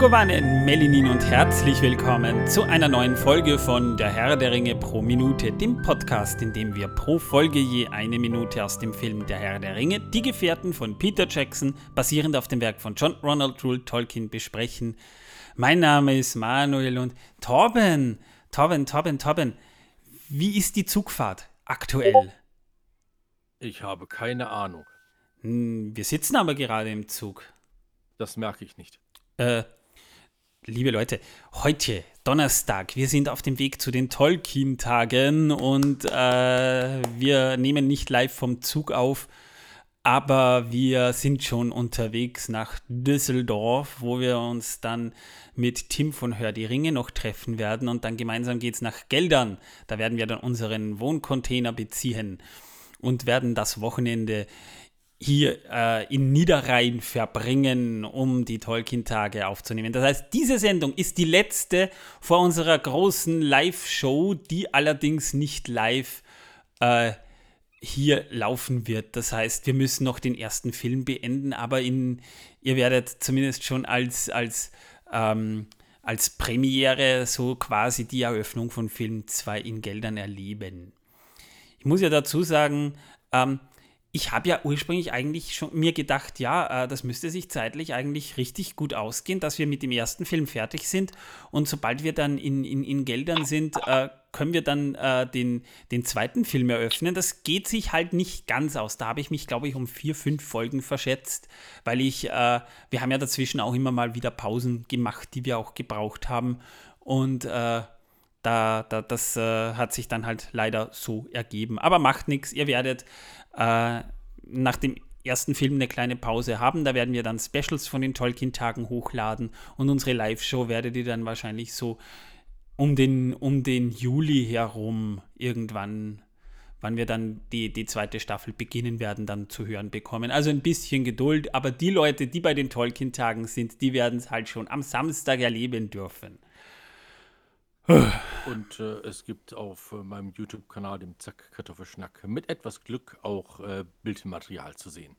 Megovanen, Melinin und herzlich willkommen zu einer neuen Folge von Der Herr der Ringe pro Minute, dem Podcast, in dem wir pro Folge je eine Minute aus dem Film Der Herr der Ringe, Die Gefährten von Peter Jackson, basierend auf dem Werk von John Ronald Rule Tolkien, besprechen. Mein Name ist Manuel und Torben, Torben, Torben, Torben, wie ist die Zugfahrt aktuell? Ich habe keine Ahnung. Hm, wir sitzen aber gerade im Zug. Das merke ich nicht. Äh, liebe Leute, heute, Donnerstag, wir sind auf dem Weg zu den Tolkien-Tagen und äh, wir nehmen nicht live vom Zug auf, aber wir sind schon unterwegs nach Düsseldorf, wo wir uns dann mit Tim von Hör die Ringe noch treffen werden und dann gemeinsam geht es nach Geldern. Da werden wir dann unseren Wohncontainer beziehen und werden das Wochenende hier äh, in Niederrhein verbringen, um die Tolkien-Tage aufzunehmen. Das heißt, diese Sendung ist die letzte vor unserer großen Live-Show, die allerdings nicht live äh, hier laufen wird. Das heißt, wir müssen noch den ersten Film beenden, aber in, ihr werdet zumindest schon als, als, ähm, als Premiere so quasi die Eröffnung von Film 2 in Geldern erleben. Ich muss ja dazu sagen, ähm, ich habe ja ursprünglich eigentlich schon mir gedacht, ja, äh, das müsste sich zeitlich eigentlich richtig gut ausgehen, dass wir mit dem ersten Film fertig sind und sobald wir dann in, in, in Geldern sind, äh, können wir dann äh, den, den zweiten Film eröffnen. Das geht sich halt nicht ganz aus. Da habe ich mich, glaube ich, um vier, fünf Folgen verschätzt, weil ich, wir haben ja dazwischen auch immer mal wieder Pausen gemacht, die wir auch gebraucht haben und da, da, das äh, hat sich dann halt leider so ergeben. Aber macht nichts, ihr werdet äh, nach dem ersten Film eine kleine Pause haben. Da werden wir dann Specials von den Tolkien-Tagen hochladen und unsere Live-Show werdet ihr dann wahrscheinlich so um den, um den Juli herum irgendwann, wann wir dann die, die zweite Staffel beginnen werden, dann zu hören bekommen. Also ein bisschen Geduld, aber die Leute, die bei den Tolkien-Tagen sind, die werden es halt schon am Samstag erleben dürfen. Und äh, es gibt auf äh, meinem YouTube-Kanal, dem Zack Kartoffelschnack, mit etwas Glück auch äh, Bildmaterial zu sehen.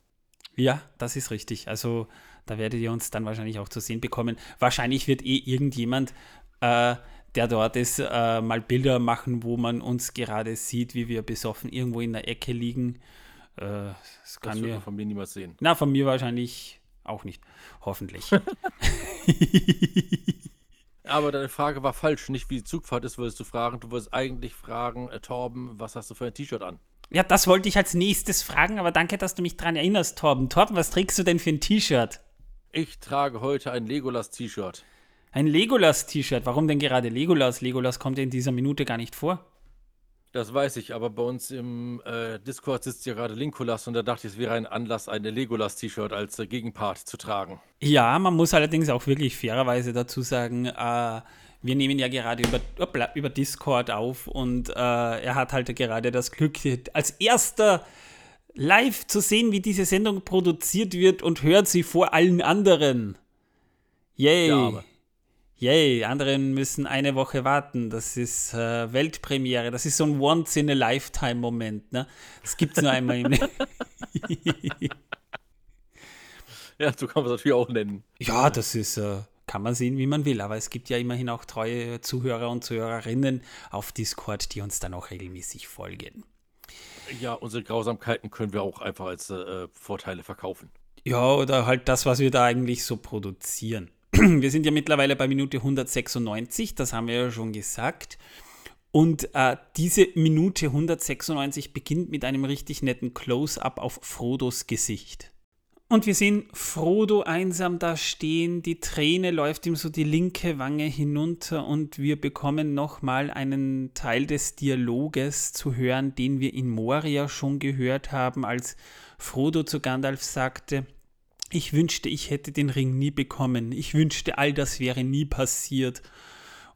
Ja, das ist richtig. Also da werdet ihr uns dann wahrscheinlich auch zu sehen bekommen. Wahrscheinlich wird eh irgendjemand, äh, der dort ist, äh, mal Bilder machen, wo man uns gerade sieht, wie wir besoffen irgendwo in der Ecke liegen. Äh, das kann das mir von mir niemals sehen. Na, von mir wahrscheinlich auch nicht. Hoffentlich. Aber deine Frage war falsch. Nicht wie die Zugfahrt ist, würdest du fragen. Du würdest eigentlich fragen, äh, Torben, was hast du für ein T-Shirt an? Ja, das wollte ich als nächstes fragen, aber danke, dass du mich daran erinnerst, Torben. Torben, was trägst du denn für ein T-Shirt? Ich trage heute ein Legolas-T-Shirt. Ein Legolas-T-Shirt? Warum denn gerade Legolas? Legolas kommt in dieser Minute gar nicht vor. Das weiß ich, aber bei uns im äh, Discord sitzt ja gerade Linkolas und da dachte ich, es wäre ein Anlass, ein Legolas-T-Shirt als äh, Gegenpart zu tragen. Ja, man muss allerdings auch wirklich fairerweise dazu sagen, äh, wir nehmen ja gerade über, über Discord auf und äh, er hat halt gerade das Glück, als erster live zu sehen, wie diese Sendung produziert wird und hört sie vor allen anderen. Yay. Ja, aber yay, anderen müssen eine Woche warten. Das ist äh, Weltpremiere. Das ist so ein Once-in-a-Lifetime-Moment. Ne? Das gibt es nur einmal im ja, so kann man es natürlich auch nennen. Ja, das ist, äh, kann man sehen, wie man will. Aber es gibt ja immerhin auch treue Zuhörer und Zuhörerinnen auf Discord, die uns dann auch regelmäßig folgen. Ja, unsere Grausamkeiten können wir auch einfach als äh, Vorteile verkaufen. Ja, oder halt das, was wir da eigentlich so produzieren. Wir sind ja mittlerweile bei Minute 196, das haben wir ja schon gesagt. Und äh, diese Minute 196 beginnt mit einem richtig netten Close-up auf Frodos Gesicht. Und wir sehen Frodo einsam da stehen, die Träne läuft ihm so die linke Wange hinunter und wir bekommen nochmal einen Teil des Dialoges zu hören, den wir in Moria schon gehört haben, als Frodo zu Gandalf sagte, ich wünschte, ich hätte den Ring nie bekommen. Ich wünschte, all das wäre nie passiert.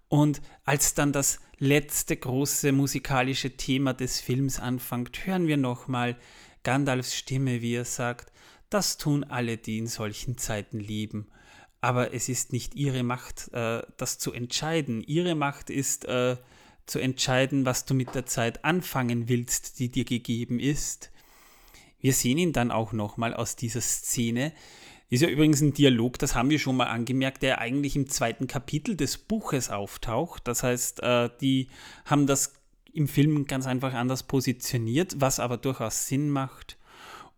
Und als dann das letzte große musikalische Thema des Films anfängt, hören wir nochmal Gandalfs Stimme, wie er sagt, das tun alle, die in solchen Zeiten lieben. Aber es ist nicht ihre Macht, äh, das zu entscheiden. Ihre Macht ist äh, zu entscheiden, was du mit der Zeit anfangen willst, die dir gegeben ist. Wir sehen ihn dann auch nochmal aus dieser Szene, Ist ja übrigens ein Dialog, das haben wir schon mal angemerkt, der eigentlich im zweiten Kapitel des Buches auftaucht. Das heißt, äh, die haben das im Film ganz einfach anders positioniert, was aber durchaus Sinn macht.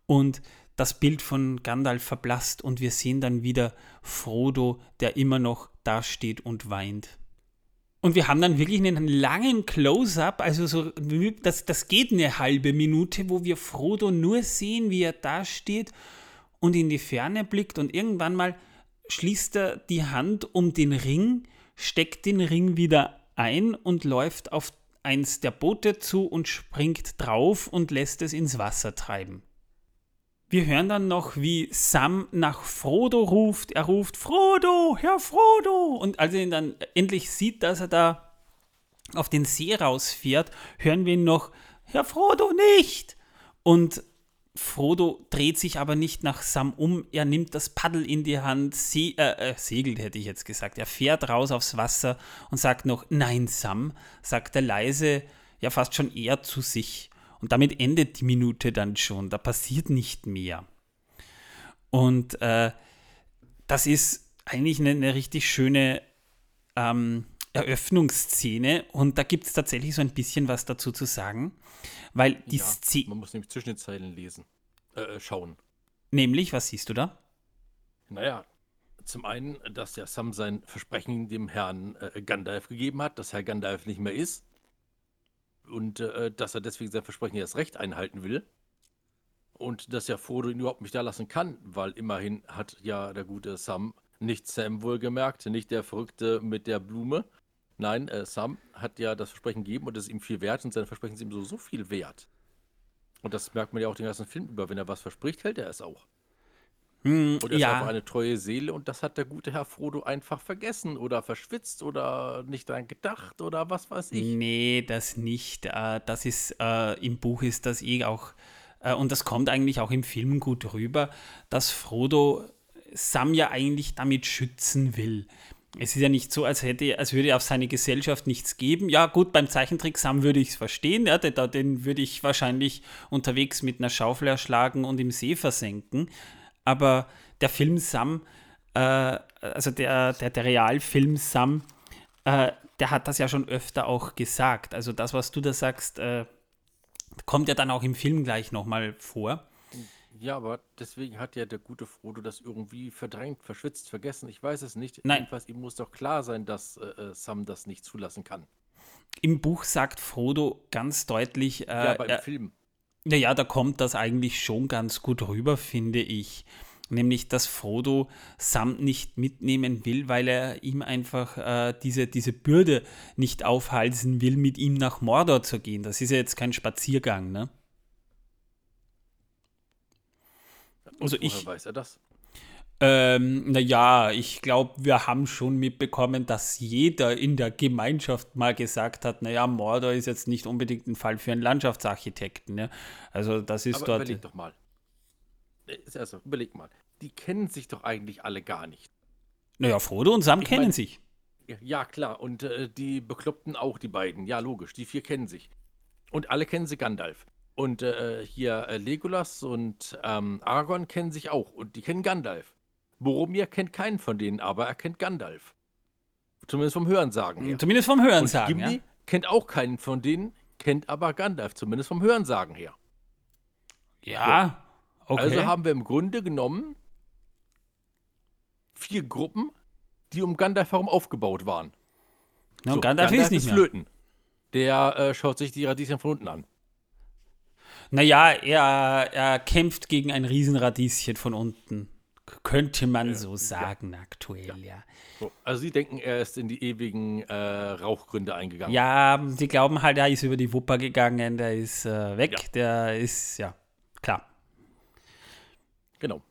Und das Bild von Gandalf verblasst und wir sehen dann wieder Frodo, der immer noch dasteht und weint. Und wir haben dann wirklich einen langen Close-up, also so, das, das geht eine halbe Minute, wo wir Frodo nur sehen, wie er dasteht und in die Ferne blickt und irgendwann mal schließt er die Hand um den Ring, steckt den Ring wieder ein und läuft auf eins der Boote zu und springt drauf und lässt es ins Wasser treiben. Wir hören dann noch, wie Sam nach Frodo ruft. Er ruft, Frodo, Herr Frodo. Und als er ihn dann endlich sieht, dass er da auf den See rausfährt, hören wir ihn noch, Herr Frodo nicht. Und Frodo dreht sich aber nicht nach Sam um. Er nimmt das Paddel in die Hand, se äh, äh, segelt hätte ich jetzt gesagt. Er fährt raus aufs Wasser und sagt noch, nein, Sam, sagt er leise, ja fast schon eher zu sich. Und damit endet die Minute dann schon. Da passiert nicht mehr. Und äh, das ist eigentlich eine, eine richtig schöne ähm, Eröffnungsszene. Und da gibt es tatsächlich so ein bisschen was dazu zu sagen. Weil die ja, Szene. Man muss nämlich zwischen den Zeilen lesen. Äh, äh, schauen. Nämlich, was siehst du da? Naja, zum einen, dass der Sam sein Versprechen dem Herrn äh, Gandalf gegeben hat, dass Herr Gandalf nicht mehr ist und äh, dass er deswegen sein Versprechen erst recht einhalten will. Und dass ja Frodo ihn überhaupt nicht da lassen kann, weil immerhin hat ja der gute Sam, nicht Sam wohlgemerkt, nicht der Verrückte mit der Blume. Nein, äh, Sam hat ja das Versprechen gegeben und es ist ihm viel wert und sein Versprechen ist ihm so, so viel wert. Und das merkt man ja auch den ganzen Film über. Wenn er was verspricht, hält er es auch. Hm, Und er ja. ist einfach eine treue Seele und das hat der gute Herr Frodo einfach vergessen oder verschwitzt oder nicht dran gedacht oder was weiß ich. Nee, das nicht. Äh, Das ist, äh, im Buch ist das eh auch, äh, und das kommt eigentlich auch im Film gut rüber, dass Frodo Sam ja eigentlich damit schützen will. Es ist ja nicht so, als hätte, als würde er auf seine Gesellschaft nichts geben. Ja, gut, beim Zeichentrick Sam würde ich es verstehen. Ja, den, den würde ich wahrscheinlich unterwegs mit einer Schaufel erschlagen und im See versenken. Aber der Film Sam, äh, also der, der, der Realfilm Sam, äh, der hat das ja schon öfter auch gesagt. Also das, was du da sagst, äh, kommt ja dann auch im Film gleich nochmal vor. Ja, aber deswegen hat ja der gute Frodo das irgendwie verdrängt, verschwitzt, vergessen. Ich weiß es nicht. Nein. Jedenfalls, ihm muss doch klar sein, dass äh, äh, Sam das nicht zulassen kann. Im Buch sagt Frodo ganz deutlich, äh, ja, aber im er, Film. Naja, da kommt das eigentlich schon ganz gut rüber, finde ich. Nämlich, dass Frodo Sam nicht mitnehmen will, weil er ihm einfach äh, diese, diese Bürde nicht aufhalsen will, mit ihm nach Mordor zu gehen. Das ist ja jetzt kein Spaziergang, ne? Also woher ich- weiß er das? Ähm, naja, ich glaube, wir haben schon mitbekommen, dass jeder in der Gemeinschaft mal gesagt hat, naja, Mordor ist jetzt nicht unbedingt ein Fall für einen Landschaftsarchitekten. Ne? Also das ist Aber dort. überleg doch mal. Äh, Also, überleg mal. Die kennen sich doch eigentlich alle gar nicht. Naja, Frodo und Sam Ich kennen mein- sich. Ja, Ja, klar. Und äh, die Bekloppten auch, die beiden. Ja, logisch. Die vier kennen sich. Und alle kennen sie Gandalf. Und äh, hier äh, Legolas und ähm, Aragorn kennen sich auch. Und die kennen Gandalf. Boromir kennt keinen von denen, aber er kennt Gandalf. Zumindest vom Hörensagen her. Zumindest vom Hören Und Gimli ja. kennt auch keinen von denen, kennt aber Gandalf. Zumindest vom Hörensagen her. Ja, okay. Also haben wir im Grunde genommen vier Gruppen, die um Gandalf herum aufgebaut waren. Na, So, Gandalf ist nicht mehr. Flöten. Der äh, schaut sich die Radieschen von unten an. Naja, er, er kämpft gegen ein Riesenradieschen von unten. Könnte man so sagen, aktuell, ja. So, also sie denken, er ist in die ewigen äh, Rauchgründe eingegangen. Ja, sie glauben halt, er ist über die Wupper gegangen, der ist äh, weg, Ja. der ist, ja, klar. Genau.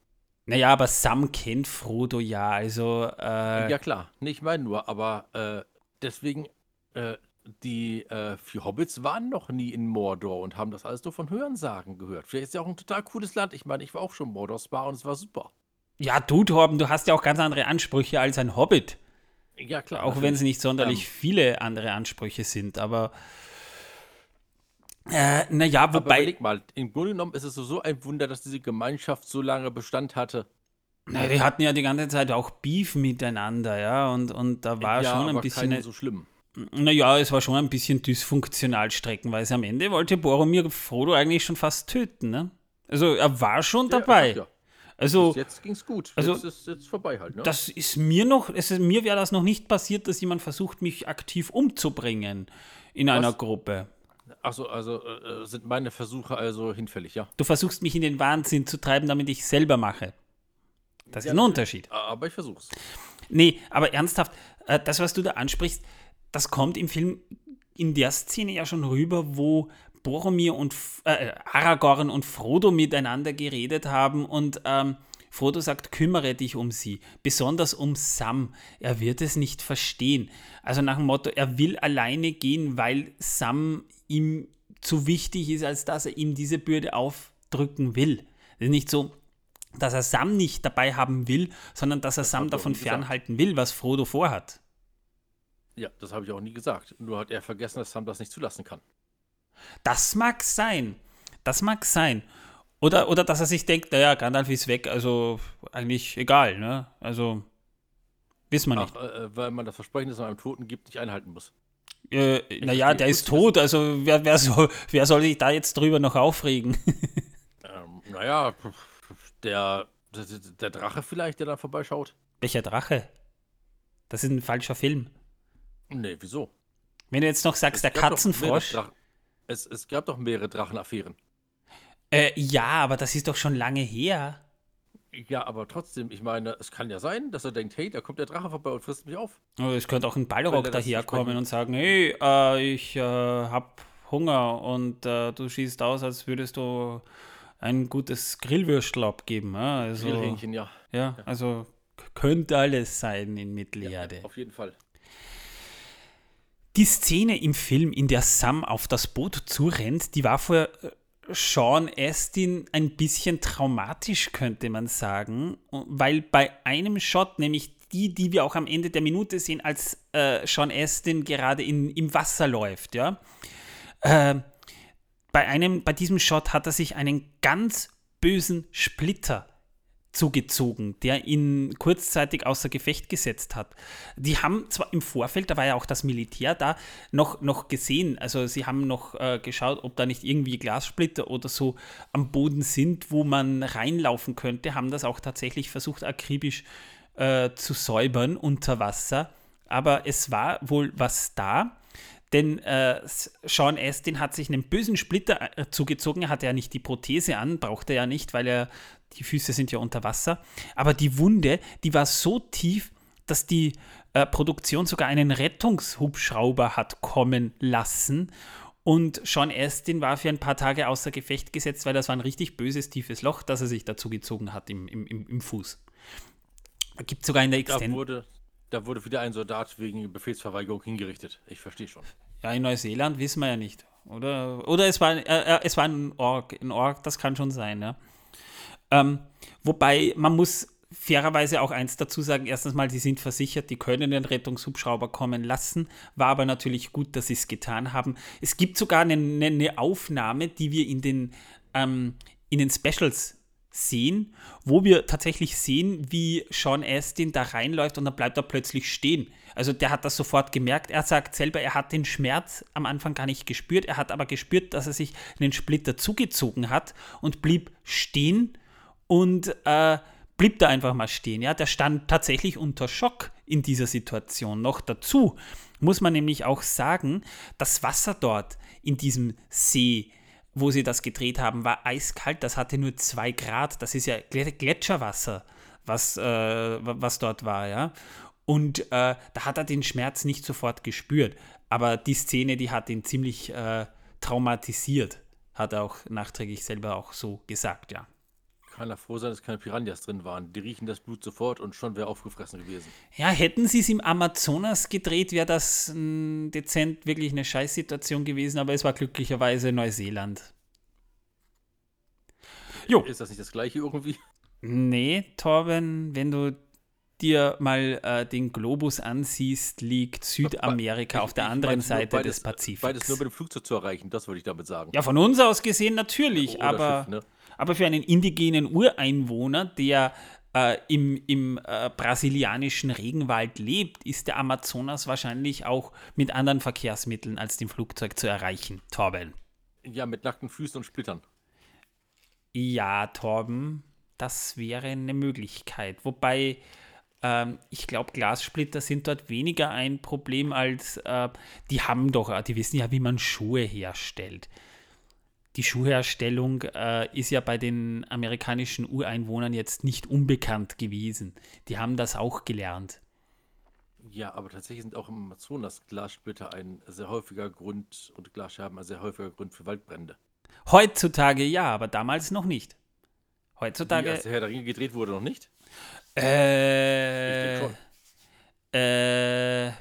Naja, aber Sam kennt Frodo ja, also, äh, Ja klar, nicht mein nur, aber äh, deswegen, äh, die äh, vier Hobbits waren noch nie in Mordor und haben das alles nur von Hörensagen gehört. Vielleicht ist ja auch ein total cooles Land. Ich meine, ich war auch schon in Mordor Spa und es war super. Ja, du, Torben, du hast ja auch ganz andere Ansprüche als ein Hobbit. Ja klar. Auch wenn es nicht sonderlich Ähm. viele andere Ansprüche sind, aber äh, naja, Aber wobei, überleg mal, im Grunde genommen ist es so, ein Wunder, dass diese Gemeinschaft so lange Bestand hatte. Na, die hatten ja die ganze Zeit auch Beef miteinander, ja, und, und da war ja, schon ein aber bisschen. so schlimm. Naja, es war schon ein bisschen dysfunktional streckenweise. Am Ende wollte Boromir Frodo eigentlich schon fast töten, ne? Also er war schon dabei. ja. Also Jetzt ging's gut. also- jetzt ist jetzt vorbei halt, ne? das ist mir noch, es ist, mir wäre das noch nicht passiert, dass jemand versucht, mich aktiv umzubringen in einer Gruppe. Achso, also äh, äh, sind meine Versuche also hinfällig, ja. Du versuchst mich in den Wahnsinn zu treiben, damit ich selber mache. Das ist Ja, ein Unterschied. Aber ich versuch's. Nee, aber ernsthaft, äh, das, was du da ansprichst, das kommt im Film in der Szene ja schon rüber, wo Boromir und äh, Aragorn und Frodo miteinander geredet haben und ähm, Frodo sagt, kümmere dich um sie, besonders um Sam. Er wird es nicht verstehen. Also nach dem Motto, er will alleine gehen, weil Sam ihm zu wichtig ist, als dass er ihm diese Bürde aufdrücken will. Es ist nicht so, dass er Sam nicht dabei haben will, sondern dass er Sam er auch davon fernhalten will, was Frodo vorhat. Ja, das habe ich auch nie gesagt. Nur hat er vergessen, dass Sam das nicht zulassen kann. Das mag sein. Das mag sein. Oder, oder dass er sich denkt, naja, Gandalf ist weg, also eigentlich egal, ne? Also, wissen wir Ach, nicht. äh, weil man das Versprechen, das man einem Toten gibt, nicht einhalten muss. Äh, naja, der ist tot, also wer, wer, soll, wer soll sich da jetzt drüber noch aufregen? Ähm, naja, der, der, der Drache vielleicht, der da vorbeischaut? Welcher Drache? Das ist ein falscher Film. Nee, wieso? Wenn du jetzt noch sagst, der Es doch Katzenfrosch. mehrere Drach- Es, es gab doch mehrere Drachenaffären. Äh, ja, aber das ist doch schon lange her. Ja, aber trotzdem, ich meine, es kann ja sein, dass er denkt, hey, da kommt der Drache vorbei und frisst mich auf. Oh, Es könnte auch ein das daherkommen und sagen, hey, äh, ich äh, hab Hunger und äh, du schießt aus, als würdest du ein gutes Grillwürstel abgeben. Ja? Also, Grillhähnchen, ja. ja, also k- könnte alles sein in Mittelerde. Auf jeden Fall. Die Szene im Film, in der Sam auf das Boot zurennt, die war für äh, Sean Astin ein bisschen traumatisch, könnte man sagen, weil bei einem Shot, nämlich die, die wir auch am Ende der Minute sehen, als äh, Sean Astin gerade in, im Wasser läuft, ja, äh, bei, einem, bei diesem Shot hat er sich einen ganz bösen Splitter zugezogen, der ihn kurzzeitig außer Gefecht gesetzt hat. Die haben zwar im Vorfeld, da war ja auch das Militär da, noch, noch gesehen, also sie haben noch äh, geschaut, ob da nicht irgendwie Glassplitter oder so am Boden sind, wo man reinlaufen könnte, haben das auch tatsächlich versucht, akribisch äh, zu säubern unter Wasser. Aber es war wohl was da. Denn äh, Sean Astin hat sich einen bösen Splitter äh, zugezogen. Er hatte ja nicht die Prothese an, brauchte er ja nicht, weil er die Füße sind ja unter Wasser. Aber die Wunde, die war so tief, dass die äh, Produktion sogar einen Rettungshubschrauber hat kommen lassen. Und Sean Astin war für ein paar Tage außer Gefecht gesetzt, weil das war ein richtig böses, tiefes Loch, das er sich dazu gezogen hat im, im, im, Fuß. Gibt sogar in der Da Extended. wurde, da wurde wieder ein Soldat wegen Befehlsverweigerung hingerichtet. Ich verstehe schon. Ja, in Neuseeland wissen wir ja nicht. Oder, oder es, war, äh, äh, es war ein Ork. Ein Ork, das kann schon sein, ja. Ähm, wobei, man muss fairerweise auch eins dazu sagen. Erstens mal, sie sind versichert, die können den Rettungshubschrauber kommen lassen. War aber natürlich gut, dass sie es getan haben. Es gibt sogar eine, eine- Aufnahme, die wir in den, ähm, in den Specials sehen, wo wir tatsächlich sehen, wie Sean Astin da reinläuft und dann bleibt er plötzlich stehen. Also der hat das sofort gemerkt. Er sagt selber, er hat den Schmerz am Anfang gar nicht gespürt. Er hat aber gespürt, dass er sich einen Splitter zugezogen hat und blieb stehen und äh, blieb da einfach mal stehen. Ja, der stand tatsächlich unter Schock in dieser Situation. Noch dazu muss man nämlich auch sagen, das Wasser dort in diesem See, wo sie das gedreht haben, war eiskalt. Das hatte nur zwei Grad. Das ist ja Gletscherwasser, was, äh, wa- was dort war, ja. Und äh, da hat er den Schmerz nicht sofort gespürt. Aber die Szene, die hat ihn ziemlich äh, traumatisiert. Hat er auch nachträglich selber auch so gesagt, ja. Kann er froh sein, dass keine Piranhas drin waren. Die riechen das Blut sofort und schon wäre aufgefressen gewesen. Ja, hätten sie es im Amazonas gedreht, wäre das mh, dezent wirklich eine Scheißsituation gewesen, aber es war glücklicherweise Neuseeland. Jo. Ist das nicht das gleiche irgendwie? Nee, Torben, wenn du dir mal äh, den Globus ansiehst, liegt Südamerika Ich- auf der anderen Seite beides, des Pazifiks. Beides nur mit dem Flugzeug zu erreichen, das wollte ich damit sagen. ja, von uns aus gesehen natürlich, Oder aber, Schiff, ne? Aber für einen indigenen Ureinwohner, der äh, im, im äh, brasilianischen Regenwald lebt, ist der Amazonas wahrscheinlich auch mit anderen Verkehrsmitteln als dem Flugzeug zu erreichen. Torben. Ja, mit nackten Füßen und Splittern. Ja, Torben, das wäre eine Möglichkeit. Wobei ähm, ich glaube, Glassplitter sind dort weniger ein Problem als äh, die haben doch, die wissen ja, wie man Schuhe herstellt. Die Schuhherstellung äh, ist ja bei den amerikanischen Ureinwohnern jetzt nicht unbekannt gewesen. Die haben das auch gelernt. Ja, aber tatsächlich sind auch im Amazonas Glassplitter ein sehr häufiger Grund und Glasscherben ein sehr häufiger Grund für Waldbrände. Heutzutage ja, aber damals noch nicht. Heutzutage. Wie, als der Herr der Ringe gedreht wurde, noch nicht? Äh. Äh.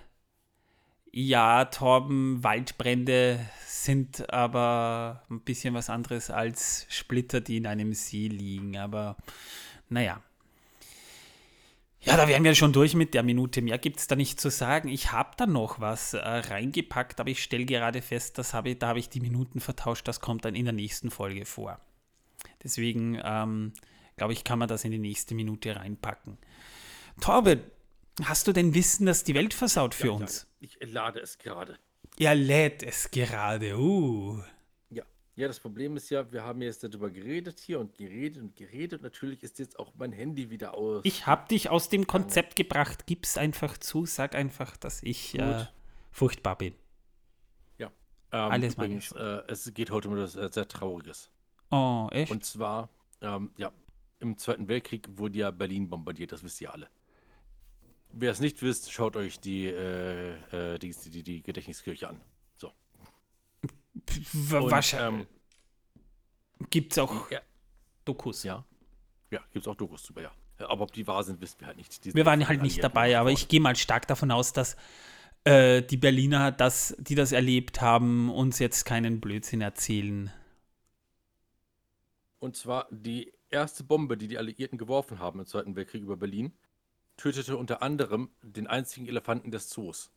Ja, Torben, Waldbrände sind aber ein bisschen was anderes als Splitter, die in einem See liegen. Aber naja. Ja, da wären wir schon durch mit der Minute. Mehr gibt es da nicht zu sagen. Ich habe da noch was äh, reingepackt, aber ich stelle gerade fest, das hab ich, da habe ich die Minuten vertauscht. Das kommt dann in der nächsten Folge vor. Deswegen ähm, glaube ich, kann man das in die nächste Minute reinpacken. Torben, hast du denn Wissen, dass die Welt versaut für ja, uns? Ja, ich lade es gerade. Er lädt es gerade. Uh. Ja, das Problem ist ja, wir haben jetzt darüber geredet hier und geredet und geredet. Natürlich ist jetzt auch mein Handy wieder aus. Ich habe dich aus dem Konzept gebracht. Gib's einfach zu. Sag einfach, dass ich äh, furchtbar bin. Ja. Ähm, Alles übrigens, äh, es geht heute um etwas äh, sehr Trauriges. Oh, echt? Und zwar, ähm, ja, im Zweiten Weltkrieg wurde ja Berlin bombardiert. Das wisst ihr alle. Wer es nicht wisst, schaut euch die, äh, äh die, die, die Gedächtniskirche an. Wahrscheinlich. Ähm, gibt es auch ja. Dokus? Ja. Ja, gibt es auch Dokus drüber, ja. Aber ob die wahr sind, wissen wir halt nicht. wir waren halt nicht dabei, aber ich gehe mal stark davon aus, dass äh, die Berliner, das, die das erlebt haben, uns jetzt keinen Blödsinn erzählen. Und zwar die erste Bombe, die die Alliierten geworfen haben im Zweiten Weltkrieg über Berlin, tötete unter anderem den einzigen Elefanten des Zoos.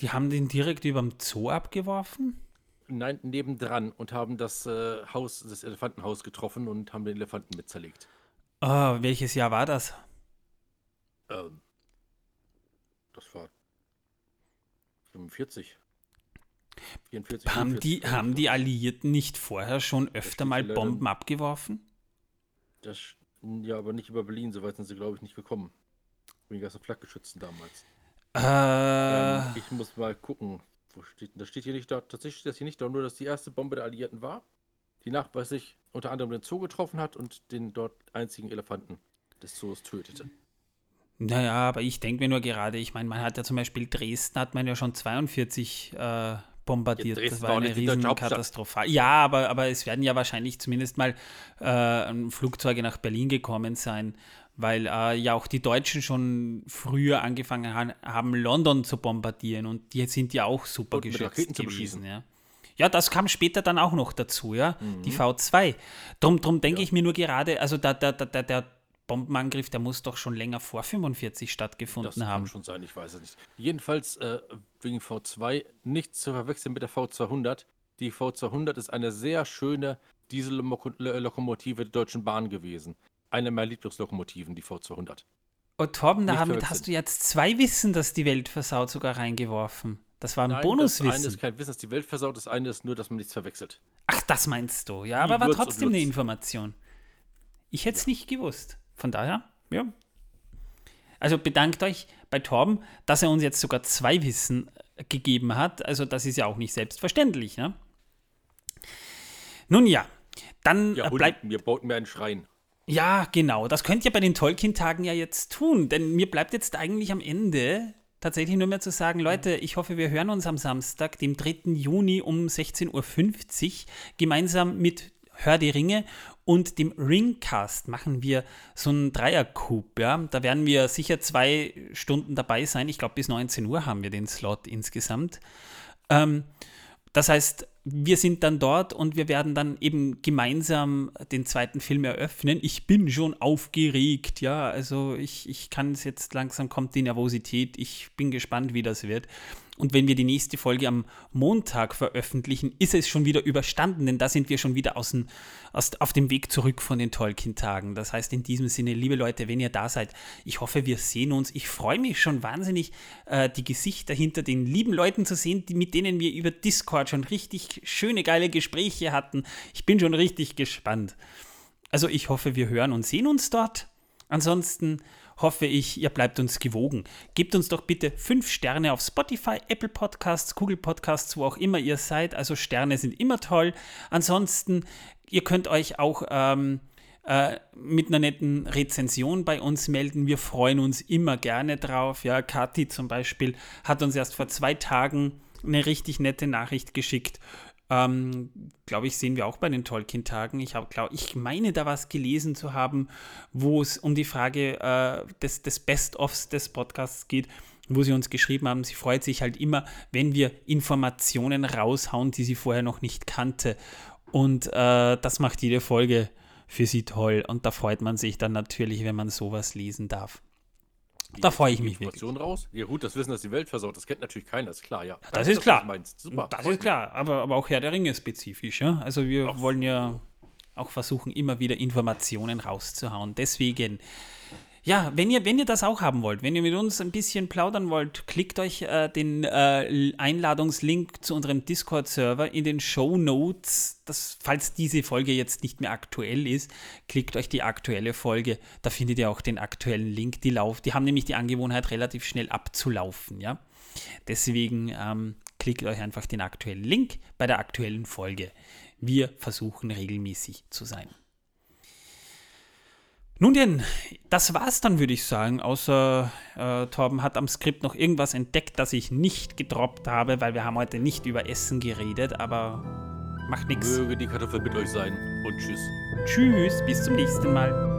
Die haben den direkt über dem Zoo abgeworfen? Nein, nebendran und haben das äh, Haus, das Elefantenhaus getroffen und haben den Elefanten mit zerlegt. Oh, welches Jahr war das? Ähm, das war 45. 44, haben, 44, die, haben die Alliierten nicht vorher schon öfter mal Bomben abgeworfen? Das, ja, aber nicht über Berlin, so weit sind sie, glaube ich, nicht gekommen. Wegen ganzen Flakgeschützen damals. Äh, ähm, ich muss mal gucken. Wo steht, das steht hier nicht da. Tatsächlich steht das hier nicht da, nur dass die erste Bombe der Alliierten war, die nachweislich unter anderem den Zoo getroffen hat und den dort einzigen Elefanten des Zoos tötete. Naja, aber ich denke mir nur gerade, ich meine, man hat ja zum Beispiel Dresden, hat man ja schon 42 äh, bombardiert. Ja, das war eine Riesenkatastrophe. Ja, aber, aber es werden ja wahrscheinlich zumindest mal äh, Flugzeuge nach Berlin gekommen sein weil äh, ja auch die Deutschen schon früher angefangen haben, London zu bombardieren und die sind ja auch super und geschützt gewesen. Ja. ja, das kam später dann auch noch dazu, ja, mhm. die V2. Drum, drum denke ja. ich mir nur gerade, also der, der, der, der Bombenangriff, der muss doch schon länger vor 45 stattgefunden das haben. Das kann schon sein, ich weiß es nicht. Jedenfalls äh, wegen V2 nicht zu verwechseln mit der V200. Die V200 ist eine sehr schöne Diesellokomotive der Deutschen Bahn gewesen eine meiner Lieblingslokomotiven, die V200. Oh, Torben, damit hast du jetzt zwei Wissen, dass die Welt versaut, sogar reingeworfen. Das war ein Nein, Bonuswissen. Das eine ist kein Wissen, dass die Welt versaut, das eine ist nur, dass man nichts verwechselt. Ach, das meinst du. Ja, aber war trotzdem eine Information. Ich hätte es ja. nicht gewusst. Von daher, ja. Also bedankt euch bei Torben, dass er uns jetzt sogar zwei Wissen äh, gegeben hat. Also das ist ja auch nicht selbstverständlich, ne? Nun ja, dann ja, bleibt. Wir bauten mir einen Schrein. Ja, genau. Das könnt ihr bei den Tolkien-Tagen ja jetzt tun, denn mir bleibt jetzt eigentlich am Ende tatsächlich nur mehr zu sagen, Leute, ich hoffe, wir hören uns am Samstag, dem 3. Juni um 16.50 Uhr gemeinsam mit Hör die Ringe und dem Ringcast machen wir so einen Dreiercoup. Ja? Da werden wir sicher zwei Stunden dabei sein. Ich glaube, bis 19 Uhr haben wir den Slot insgesamt. Ähm, das heißt, wir sind dann dort und wir werden dann eben gemeinsam den zweiten Film eröffnen. Ich bin schon aufgeregt, ja, also ich, ich kann es jetzt langsam, kommt die Nervosität. Ich bin gespannt, wie das wird. Und wenn wir die nächste Folge am Montag veröffentlichen, ist es schon wieder überstanden, denn da sind wir schon wieder aus dem, aus, auf dem Weg zurück von den Tolkien-Tagen. Das heißt, in diesem Sinne, liebe Leute, wenn ihr da seid, ich hoffe, wir sehen uns. Ich freue mich schon wahnsinnig, äh, die Gesichter hinter den lieben Leuten zu sehen, die, mit denen wir über Discord schon richtig schöne, geile Gespräche hatten. Ich bin schon richtig gespannt. Also ich hoffe, wir hören und sehen uns dort. Ansonsten hoffe ich, ihr bleibt uns gewogen. Gebt uns doch bitte fünf Sterne auf Spotify, Apple Podcasts, Google Podcasts, wo auch immer ihr seid. Also Sterne sind immer toll. Ansonsten, ihr könnt euch auch ähm, äh, mit einer netten Rezension bei uns melden. Wir freuen uns immer gerne drauf. Ja, Kathi zum Beispiel hat uns erst vor zwei Tagen eine richtig nette Nachricht geschickt ähm, glaube ich, sehen wir auch bei den Tolkien-Tagen. Ich, ich meine, da was gelesen zu haben, wo es um die Frage äh, des, des Best-ofs des Podcasts geht, wo sie uns geschrieben haben, sie freut sich halt immer, wenn wir Informationen raushauen, die sie vorher noch nicht kannte. Und äh, das macht jede Folge für sie toll. Und da freut man sich dann natürlich, wenn man sowas lesen darf. Da freue ich mich wirklich. raus? Ja gut, das Wissen, dass die Welt versaut, das kennt natürlich keiner, ist klar, ja. Das, ist klar. Super. Das ist klar, aber, aber auch Herr der Ringe spezifisch, ja. Also wir Ach, wollen ja auch versuchen, immer wieder Informationen rauszuhauen. Deswegen ja, wenn ihr, wenn ihr das auch haben wollt, wenn ihr mit uns ein bisschen plaudern wollt, klickt euch äh, den äh, Einladungslink zu unserem Discord-Server in den Show Notes. Falls diese Folge jetzt nicht mehr aktuell ist, klickt euch die aktuelle Folge. Da findet ihr auch den aktuellen Link. Die, lauf, die haben nämlich die Angewohnheit, relativ schnell abzulaufen. Ja? Deswegen ähm, klickt euch einfach den aktuellen Link bei der aktuellen Folge. Wir versuchen regelmäßig zu sein. Nun denn, das war's dann, würde ich sagen. Außer äh, Torben hat am Skript noch irgendwas entdeckt, das ich nicht gedroppt habe, weil wir haben heute nicht über Essen geredet, aber macht nichts. Möge die Kartoffel mit euch sein und tschüss. Tschüss, bis zum nächsten Mal.